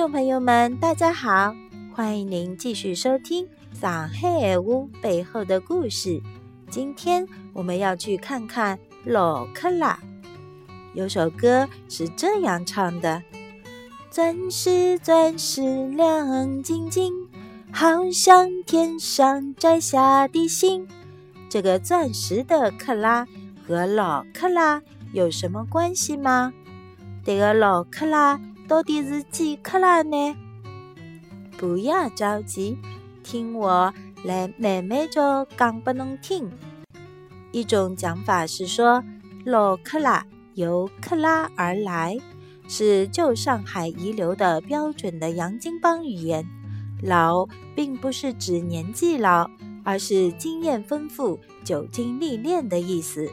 众朋友们，大家好，欢迎您继续收听《上海屋背后的故事》。今天我们要去看看老克拉。有首歌是这样唱的：“钻石，钻石亮晶晶，好像天上摘下的星。”这个钻石的克拉和老克拉有什么关系吗？这个老克拉。到底是几克拉呢？不要着急，听我来慢慢就讲给侬听。一种讲法是说，老克拉由克拉而来，是旧上海遗留的标准的洋泾浜语言。老并不是指年纪老，而是经验丰富、久经历练的意思。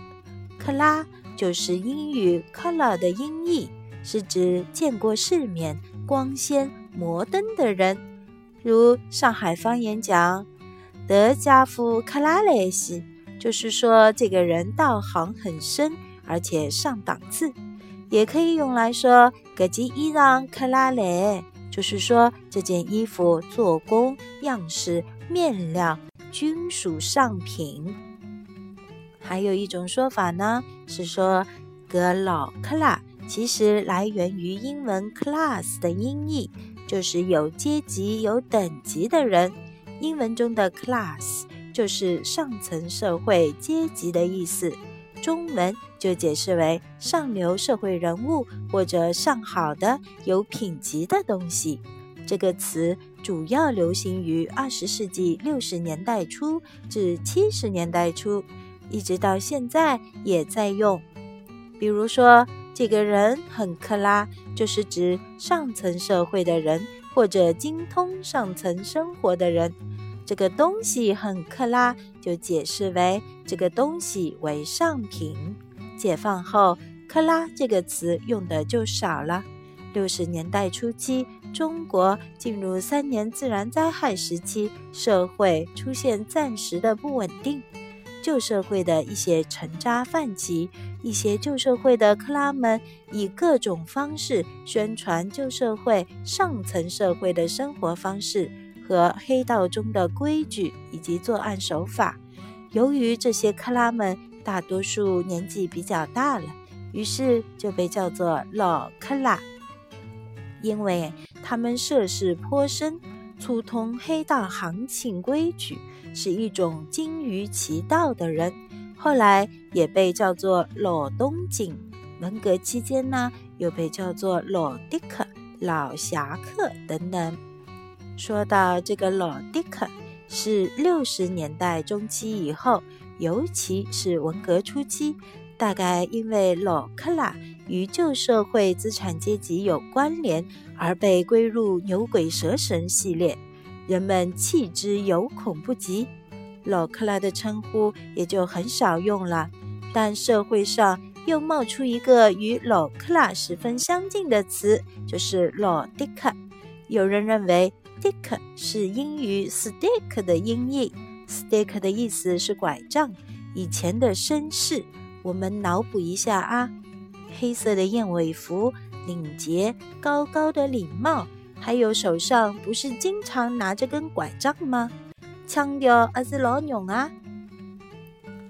克拉就是英语 color 的音译。是指见过世面、光鲜、摩登的人，如上海方言讲“德家夫克拉雷西”，就是说这个人道行很深，而且上档次。也可以用来说“格件衣裳克拉雷”，就是说这件衣服做工、样式、面料均属上品。还有一种说法呢，是说“格老克拉”。其实来源于英文 class 的音译，就是有阶级、有等级的人。英文中的 class 就是上层社会阶级的意思，中文就解释为上流社会人物或者上好的有品级的东西。这个词主要流行于二十世纪六十年代初至七十年代初，一直到现在也在用。比如说。这个人很克拉，就是指上层社会的人或者精通上层生活的人。这个东西很克拉，就解释为这个东西为上品。解放后，克拉这个词用的就少了。六十年代初期，中国进入三年自然灾害时期，社会出现暂时的不稳定。旧社会的一些沉渣泛起，一些旧社会的克拉们以各种方式宣传旧社会上层社会的生活方式和黑道中的规矩以及作案手法。由于这些克拉们大多数年纪比较大了，于是就被叫做老克拉，因为他们涉世颇深。粗通黑道行情规矩，是一种精于其道的人。后来也被叫做老东井。文革期间呢，又被叫做老迪克、老侠客等等。说到这个老迪克，是六十年代中期以后，尤其是文革初期，大概因为老克拉与旧社会资产阶级有关联。而被归入牛鬼蛇神系列，人们弃之有恐不及，老克拉的称呼也就很少用了。但社会上又冒出一个与老克拉十分相近的词，就是老迪克。有人认为 “dick” 是英语 “stick” 的音译，“stick” 的意思是拐杖。以前的绅士，我们脑补一下啊，黑色的燕尾服。领结高高的礼帽，还有手上不是经常拿着根拐杖吗？腔调还是老浓啊！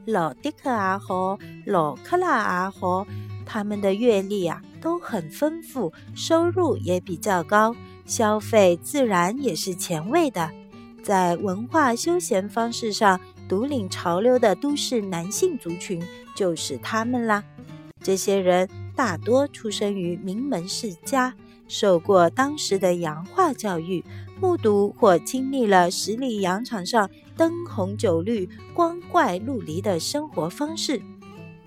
老迪克也好，老克拉也好，他们的阅历啊都很丰富，收入也比较高，消费自然也是前卫的。在文化休闲方式上独领潮流的都市男性族群就是他们啦。这些人。大多出生于名门世家，受过当时的洋化教育，目睹或经历了十里洋场上灯红酒绿、光怪陆离的生活方式。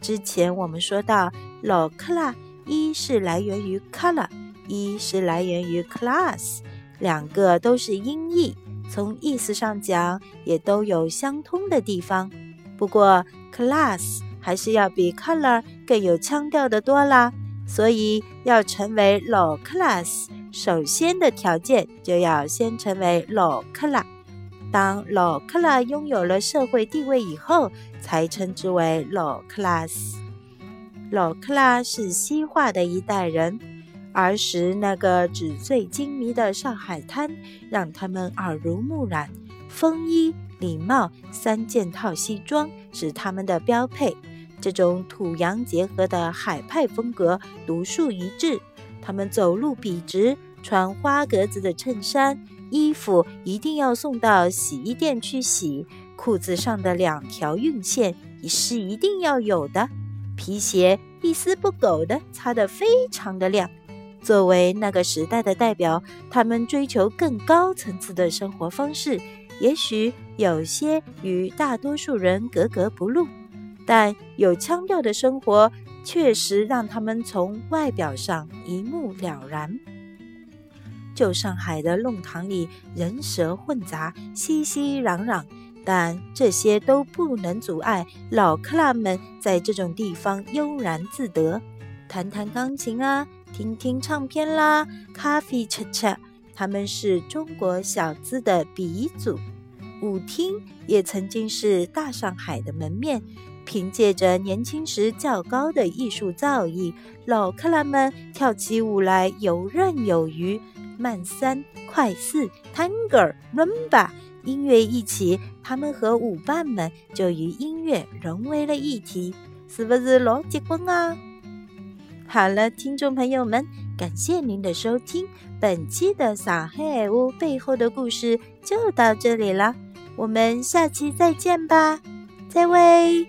之前我们说到，老克拉一是来源于 color，一是来源于 class，两个都是音译，从意思上讲也都有相通的地方。不过 class。还是要比 color 更有腔调的多啦，所以要成为 low class，首先的条件就要先成为 low color。当 low color 拥有了社会地位以后，才称之为 low class。low class 是西化的一代人，儿时那个纸醉金迷的上海滩，让他们耳濡目染。风衣、礼帽、三件套西装是他们的标配。这种土洋结合的海派风格独树一帜。他们走路笔直，穿花格子的衬衫，衣服一定要送到洗衣店去洗。裤子上的两条熨线也是一定要有的。皮鞋一丝不苟的擦得非常的亮。作为那个时代的代表，他们追求更高层次的生活方式，也许有些与大多数人格格不入，但有腔调的生活确实让他们从外表上一目了然。旧上海的弄堂里人蛇混杂，熙熙攘攘，但这些都不能阻碍老克拉们在这种地方悠然自得，弹弹钢琴啊。听听唱片啦，咖啡吃吃，他们是中国小资的鼻祖。舞厅也曾经是大上海的门面。凭借着年轻时较高的艺术造诣，老克拉们跳起舞来游刃有余。慢三、快四、Tango、Rumba，音乐一起，他们和舞伴们就与音乐融为了一体，是不是老结棍啊？好了，听众朋友们，感谢您的收听。本期的小黑屋背后的故事就到这里了，我们下期再见吧，再会。